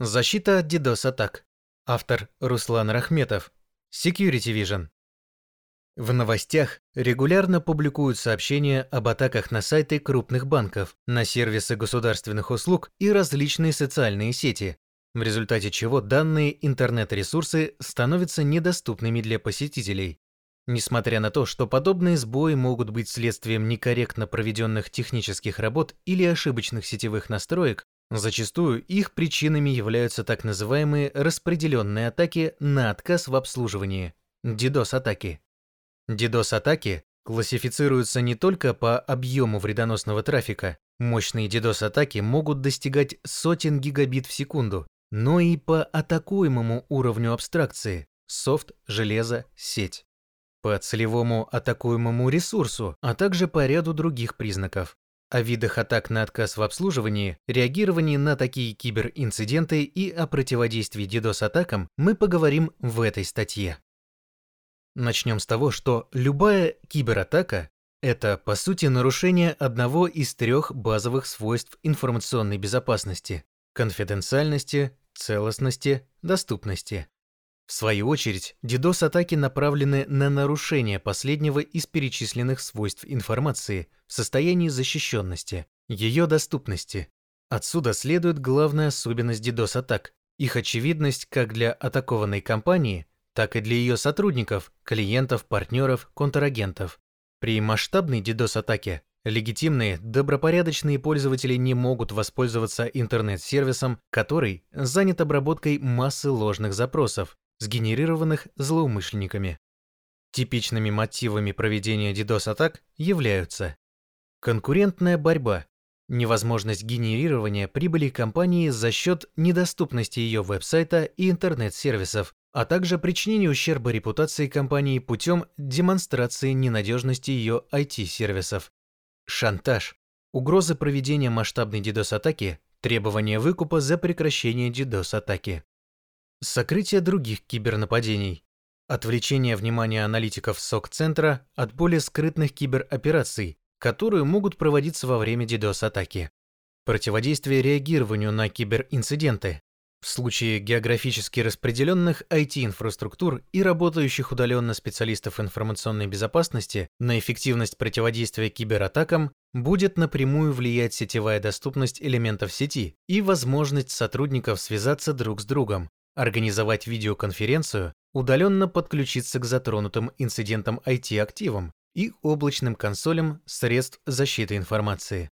Защита от DDoS-атак. Автор Руслан Рахметов. Security Vision. В новостях регулярно публикуют сообщения об атаках на сайты крупных банков, на сервисы государственных услуг и различные социальные сети, в результате чего данные интернет-ресурсы становятся недоступными для посетителей. Несмотря на то, что подобные сбои могут быть следствием некорректно проведенных технических работ или ошибочных сетевых настроек, Зачастую их причинами являются так называемые распределенные атаки на отказ в обслуживании – DDoS-атаки. DDoS-атаки классифицируются не только по объему вредоносного трафика, мощные DDoS-атаки могут достигать сотен гигабит в секунду, но и по атакуемому уровню абстракции – софт, железо, сеть. По целевому атакуемому ресурсу, а также по ряду других признаков о видах атак на отказ в обслуживании, реагировании на такие киберинциденты и о противодействии DDoS-атакам мы поговорим в этой статье. Начнем с того, что любая кибератака – это, по сути, нарушение одного из трех базовых свойств информационной безопасности – конфиденциальности, целостности, доступности. В свою очередь, DDoS-атаки направлены на нарушение последнего из перечисленных свойств информации в состоянии защищенности, ее доступности. Отсюда следует главная особенность DDoS-атак – их очевидность как для атакованной компании, так и для ее сотрудников, клиентов, партнеров, контрагентов. При масштабной DDoS-атаке легитимные, добропорядочные пользователи не могут воспользоваться интернет-сервисом, который занят обработкой массы ложных запросов, сгенерированных злоумышленниками. Типичными мотивами проведения DDoS-атак являются конкурентная борьба, невозможность генерирования прибыли компании за счет недоступности ее веб-сайта и интернет-сервисов, а также причинение ущерба репутации компании путем демонстрации ненадежности ее IT-сервисов. Шантаж. Угроза проведения масштабной DDoS-атаки, требование выкупа за прекращение DDoS-атаки. Сокрытие других кибернападений. Отвлечение внимания аналитиков СОК-центра от более скрытных киберопераций, которые могут проводиться во время DDoS-атаки. Противодействие реагированию на киберинциденты. В случае географически распределенных IT-инфраструктур и работающих удаленно специалистов информационной безопасности на эффективность противодействия кибератакам будет напрямую влиять сетевая доступность элементов сети и возможность сотрудников связаться друг с другом, организовать видеоконференцию, удаленно подключиться к затронутым инцидентам IT-активам и облачным консолям средств защиты информации.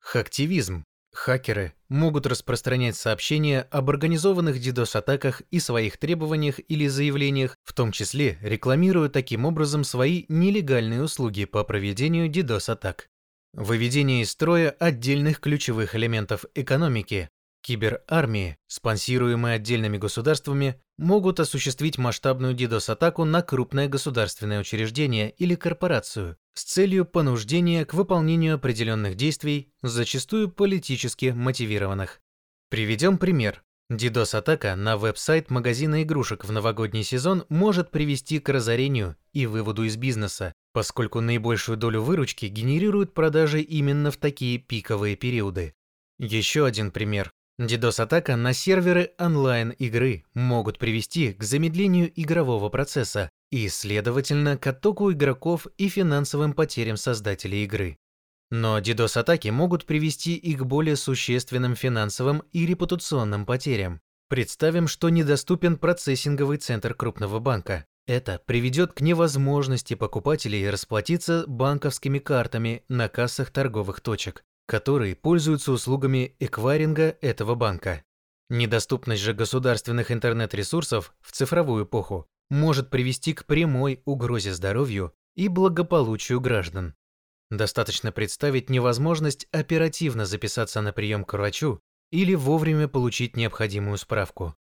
Хактивизм. Хакеры могут распространять сообщения об организованных DDoS-атаках и своих требованиях или заявлениях, в том числе рекламируя таким образом свои нелегальные услуги по проведению DDoS-атак. Выведение из строя отдельных ключевых элементов экономики, Киберармии, спонсируемые отдельными государствами, могут осуществить масштабную DDoS-атаку на крупное государственное учреждение или корпорацию с целью понуждения к выполнению определенных действий, зачастую политически мотивированных. Приведем пример. DDoS-атака на веб-сайт магазина игрушек в новогодний сезон может привести к разорению и выводу из бизнеса, поскольку наибольшую долю выручки генерируют продажи именно в такие пиковые периоды. Еще один пример. DDoS-атака на серверы онлайн-игры могут привести к замедлению игрового процесса и, следовательно, к оттоку игроков и финансовым потерям создателей игры. Но DDoS-атаки могут привести и к более существенным финансовым и репутационным потерям. Представим, что недоступен процессинговый центр крупного банка. Это приведет к невозможности покупателей расплатиться банковскими картами на кассах торговых точек, которые пользуются услугами эквайринга этого банка. Недоступность же государственных интернет-ресурсов в цифровую эпоху может привести к прямой угрозе здоровью и благополучию граждан. Достаточно представить невозможность оперативно записаться на прием к врачу или вовремя получить необходимую справку.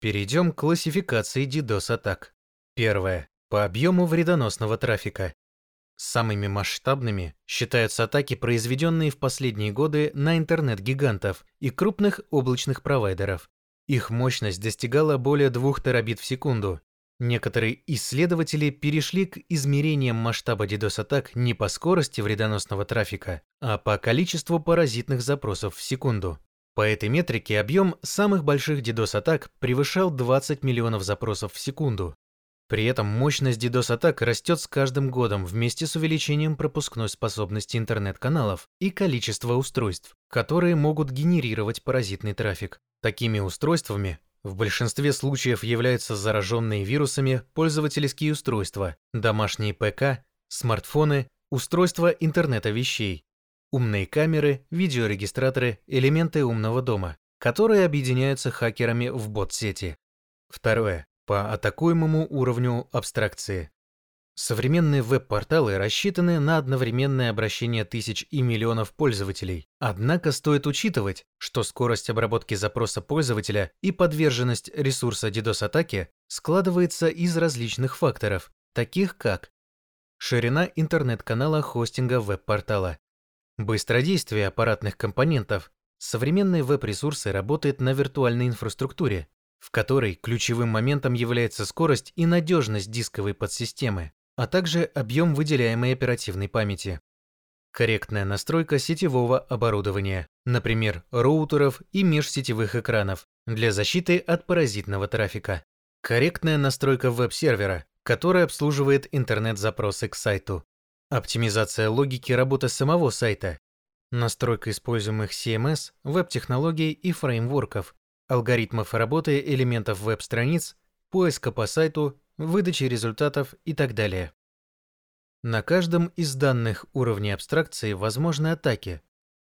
Перейдем к классификации DDoS-атак. Первое. По объему вредоносного трафика. Самыми масштабными считаются атаки, произведенные в последние годы на интернет-гигантов и крупных облачных провайдеров. Их мощность достигала более 2 терабит в секунду. Некоторые исследователи перешли к измерениям масштаба DDoS-атак не по скорости вредоносного трафика, а по количеству паразитных запросов в секунду. По этой метрике объем самых больших DDoS-атак превышал 20 миллионов запросов в секунду. При этом мощность DDoS-атак растет с каждым годом вместе с увеличением пропускной способности интернет-каналов и количества устройств, которые могут генерировать паразитный трафик. Такими устройствами в большинстве случаев являются зараженные вирусами пользовательские устройства, домашние ПК, смартфоны, устройства интернета вещей, умные камеры, видеорегистраторы, элементы умного дома, которые объединяются хакерами в бот-сети. Второе. По атакуемому уровню абстракции. Современные веб-порталы рассчитаны на одновременное обращение тысяч и миллионов пользователей. Однако стоит учитывать, что скорость обработки запроса пользователя и подверженность ресурса DDoS-атаки складывается из различных факторов, таких как ширина интернет-канала хостинга веб-портала, быстродействие аппаратных компонентов. Современные веб-ресурсы работают на виртуальной инфраструктуре, в которой ключевым моментом является скорость и надежность дисковой подсистемы а также объем выделяемой оперативной памяти. Корректная настройка сетевого оборудования, например, роутеров и межсетевых экранов, для защиты от паразитного трафика. Корректная настройка веб-сервера, который обслуживает интернет-запросы к сайту. Оптимизация логики работы самого сайта. Настройка используемых CMS, веб-технологий и фреймворков, алгоритмов работы элементов веб-страниц, поиска по сайту выдачи результатов и так далее. На каждом из данных уровней абстракции возможны атаки.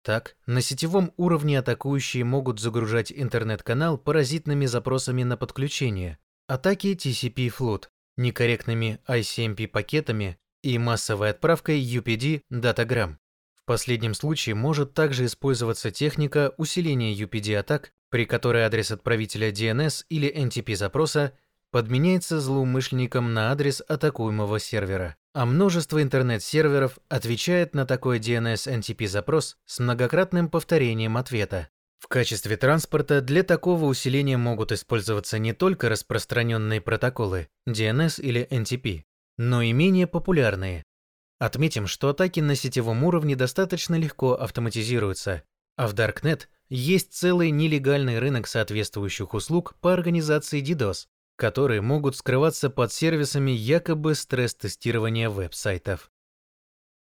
Так, на сетевом уровне атакующие могут загружать интернет-канал паразитными запросами на подключение, атаки TCP-флот, некорректными ICMP-пакетами и массовой отправкой UPD датаграмм. В последнем случае может также использоваться техника усиления UPD-атак, при которой адрес отправителя DNS или NTP запроса подменяется злоумышленником на адрес атакуемого сервера. А множество интернет-серверов отвечает на такой DNS-NTP-запрос с многократным повторением ответа. В качестве транспорта для такого усиления могут использоваться не только распространенные протоколы DNS или NTP, но и менее популярные. Отметим, что атаки на сетевом уровне достаточно легко автоматизируются, а в Darknet есть целый нелегальный рынок соответствующих услуг по организации DDoS, которые могут скрываться под сервисами якобы стресс-тестирования веб-сайтов.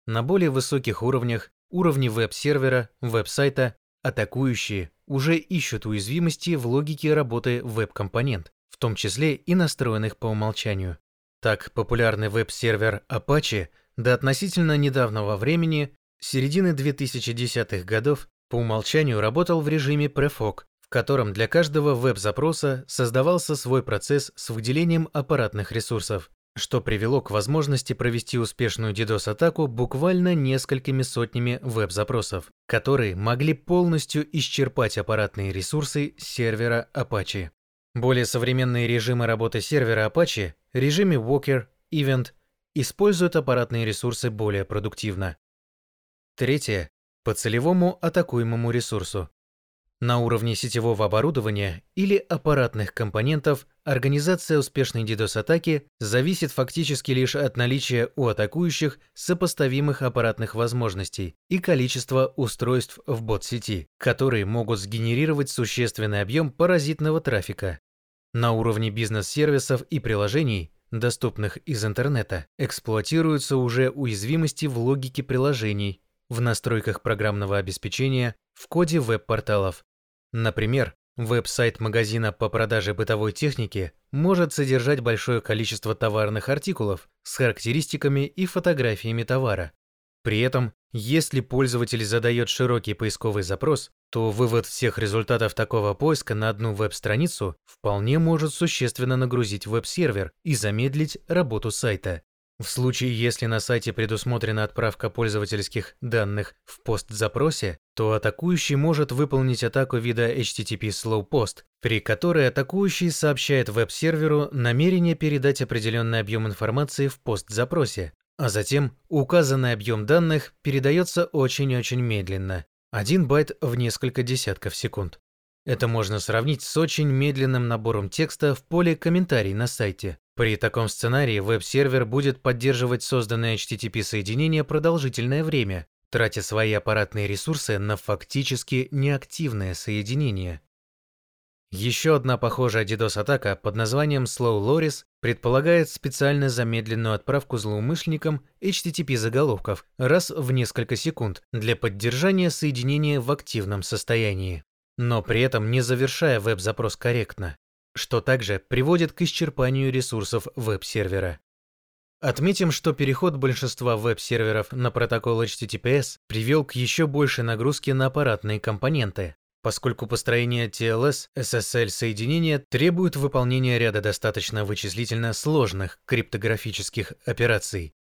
На более высоких уровнях, уровне веб-сервера, веб-сайта, атакующие уже ищут уязвимости в логике работы веб-компонент, в том числе и настроенных по умолчанию. Так, популярный веб-сервер Apache до относительно недавнего времени, середины 2010-х годов, по умолчанию работал в режиме Prefog, в котором для каждого веб-запроса создавался свой процесс с выделением аппаратных ресурсов, что привело к возможности провести успешную DDoS-атаку буквально несколькими сотнями веб-запросов, которые могли полностью исчерпать аппаратные ресурсы сервера Apache. Более современные режимы работы сервера Apache, режиме Walker, Event, используют аппаратные ресурсы более продуктивно. Третье. По целевому атакуемому ресурсу. На уровне сетевого оборудования или аппаратных компонентов организация успешной DDoS-атаки зависит фактически лишь от наличия у атакующих сопоставимых аппаратных возможностей и количества устройств в бот-сети, которые могут сгенерировать существенный объем паразитного трафика. На уровне бизнес-сервисов и приложений, доступных из интернета, эксплуатируются уже уязвимости в логике приложений, в настройках программного обеспечения, в коде веб-порталов. Например, веб-сайт магазина по продаже бытовой техники может содержать большое количество товарных артикулов с характеристиками и фотографиями товара. При этом, если пользователь задает широкий поисковый запрос, то вывод всех результатов такого поиска на одну веб-страницу вполне может существенно нагрузить веб-сервер и замедлить работу сайта. В случае, если на сайте предусмотрена отправка пользовательских данных в POST-запросе, то атакующий может выполнить атаку вида HTTP Slow Post, при которой атакующий сообщает веб-серверу намерение передать определенный объем информации в POST-запросе, а затем указанный объем данных передается очень-очень медленно, 1 байт в несколько десятков секунд. Это можно сравнить с очень медленным набором текста в поле «Комментарий» на сайте. При таком сценарии веб-сервер будет поддерживать созданное HTTP-соединение продолжительное время, тратя свои аппаратные ресурсы на фактически неактивное соединение. Еще одна похожая DDoS-атака под названием Slow Loris предполагает специально замедленную отправку злоумышленникам HTTP-заголовков раз в несколько секунд для поддержания соединения в активном состоянии, но при этом не завершая веб-запрос корректно, что также приводит к исчерпанию ресурсов веб-сервера. Отметим, что переход большинства веб-серверов на протокол HTTPS привел к еще большей нагрузке на аппаратные компоненты, поскольку построение TLS SSL соединения требует выполнения ряда достаточно вычислительно сложных криптографических операций.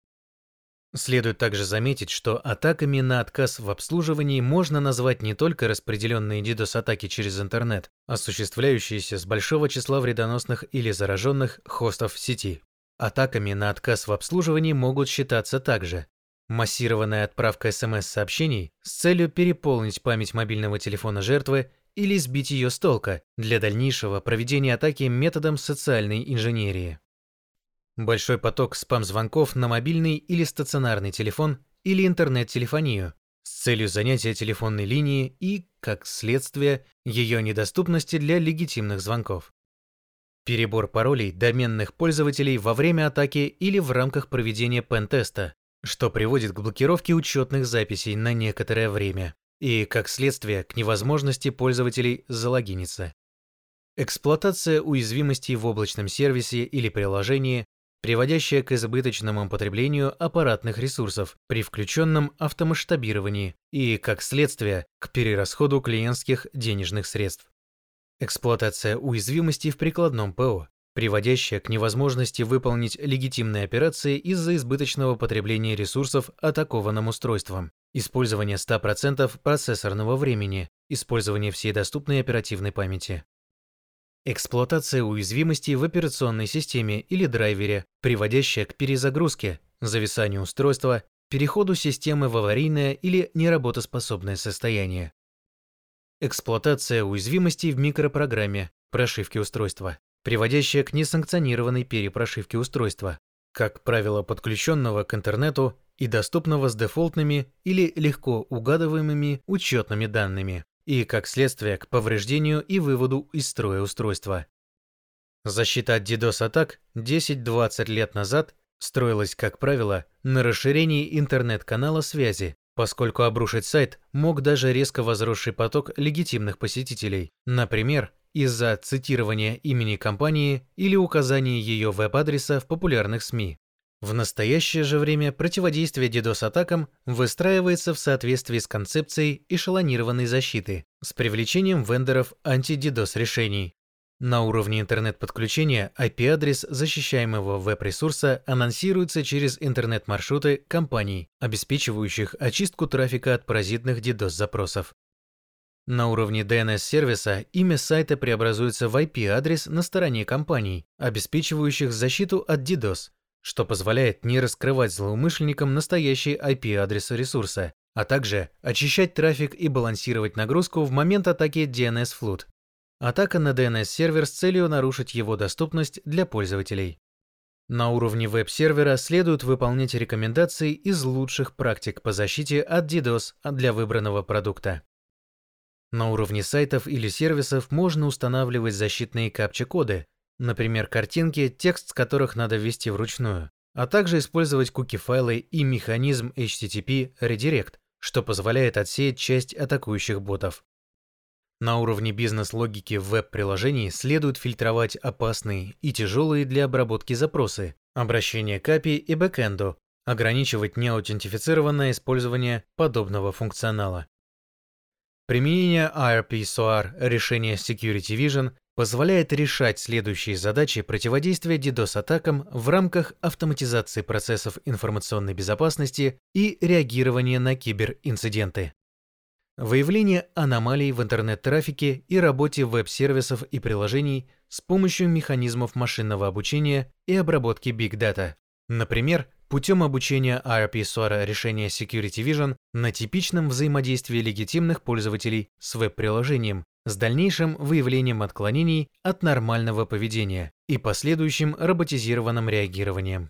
Следует также заметить, что атаками на отказ в обслуживании можно назвать не только распределенные DDoS-атаки через интернет, осуществляющиеся с большого числа вредоносных или зараженных хостов сети. Атаками на отказ в обслуживании могут считаться также Массированная отправка СМС-сообщений с целью переполнить память мобильного телефона жертвы или сбить ее с толка для дальнейшего проведения атаки методом социальной инженерии. Большой поток спам-звонков на мобильный или стационарный телефон или интернет-телефонию с целью занятия телефонной линии и, как следствие, ее недоступности для легитимных звонков. Перебор паролей доменных пользователей во время атаки или в рамках проведения пен-теста, что приводит к блокировке учетных записей на некоторое время и, как следствие, к невозможности пользователей залогиниться. Эксплуатация уязвимостей в облачном сервисе или приложении, приводящая к избыточному потреблению аппаратных ресурсов при включенном автомасштабировании и, как следствие, к перерасходу клиентских денежных средств. Эксплуатация уязвимостей в прикладном ПО, приводящая к невозможности выполнить легитимные операции из-за избыточного потребления ресурсов атакованным устройством, использование 100% процессорного времени, использование всей доступной оперативной памяти. Эксплуатация уязвимостей в операционной системе или драйвере, приводящая к перезагрузке, зависанию устройства, переходу системы в аварийное или неработоспособное состояние. Эксплуатация уязвимостей в микропрограмме, прошивки устройства приводящая к несанкционированной перепрошивке устройства, как правило подключенного к интернету и доступного с дефолтными или легко угадываемыми учетными данными, и как следствие к повреждению и выводу из строя устройства. Защита от DDoS-атак 10-20 лет назад строилась, как правило, на расширении интернет-канала связи, поскольку обрушить сайт мог даже резко возросший поток легитимных посетителей, например, из-за цитирования имени компании или указания ее веб-адреса в популярных СМИ. В настоящее же время противодействие DDoS-атакам выстраивается в соответствии с концепцией эшелонированной защиты с привлечением вендоров анти-DDoS решений. На уровне интернет-подключения IP-адрес защищаемого веб-ресурса анонсируется через интернет-маршруты компаний, обеспечивающих очистку трафика от паразитных DDoS-запросов. На уровне DNS-сервиса имя сайта преобразуется в IP-адрес на стороне компаний, обеспечивающих защиту от DDoS, что позволяет не раскрывать злоумышленникам настоящий IP-адрес ресурса, а также очищать трафик и балансировать нагрузку в момент атаки DNS-флут. Атака на DNS-сервер с целью нарушить его доступность для пользователей. На уровне веб-сервера следует выполнять рекомендации из лучших практик по защите от DDoS для выбранного продукта. На уровне сайтов или сервисов можно устанавливать защитные капча-коды, например, картинки, текст с которых надо ввести вручную, а также использовать куки-файлы и механизм HTTP Redirect, что позволяет отсеять часть атакующих ботов. На уровне бизнес-логики в веб-приложении следует фильтровать опасные и тяжелые для обработки запросы, обращения к API и бэкэнду, ограничивать неаутентифицированное использование подобного функционала. Применение IRP-SOAR решения Security Vision позволяет решать следующие задачи противодействия DDoS-атакам в рамках автоматизации процессов информационной безопасности и реагирования на киберинциденты. Выявление аномалий в интернет-трафике и работе веб-сервисов и приложений с помощью механизмов машинного обучения и обработки Big Data. Например, путем обучения RP-SOAR решения Security Vision на типичном взаимодействии легитимных пользователей с веб-приложением с дальнейшим выявлением отклонений от нормального поведения и последующим роботизированным реагированием.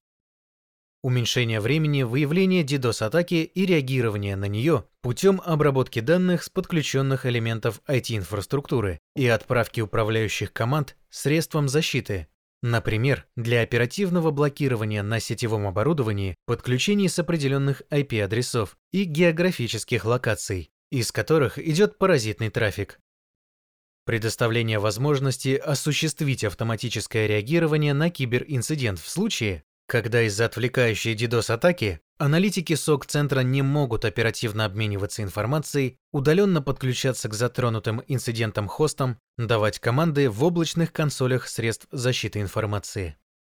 уменьшение времени выявления DDoS-атаки и реагирования на нее путем обработки данных с подключенных элементов IT-инфраструктуры и отправки управляющих команд средством защиты, Например, для оперативного блокирования на сетевом оборудовании подключений с определенных IP-адресов и географических локаций, из которых идет паразитный трафик. Предоставление возможности осуществить автоматическое реагирование на киберинцидент в случае, когда из-за отвлекающей DDoS-атаки аналитики СОК-центра не могут оперативно обмениваться информацией, удаленно подключаться к затронутым инцидентам хостам, давать команды в облачных консолях средств защиты информации.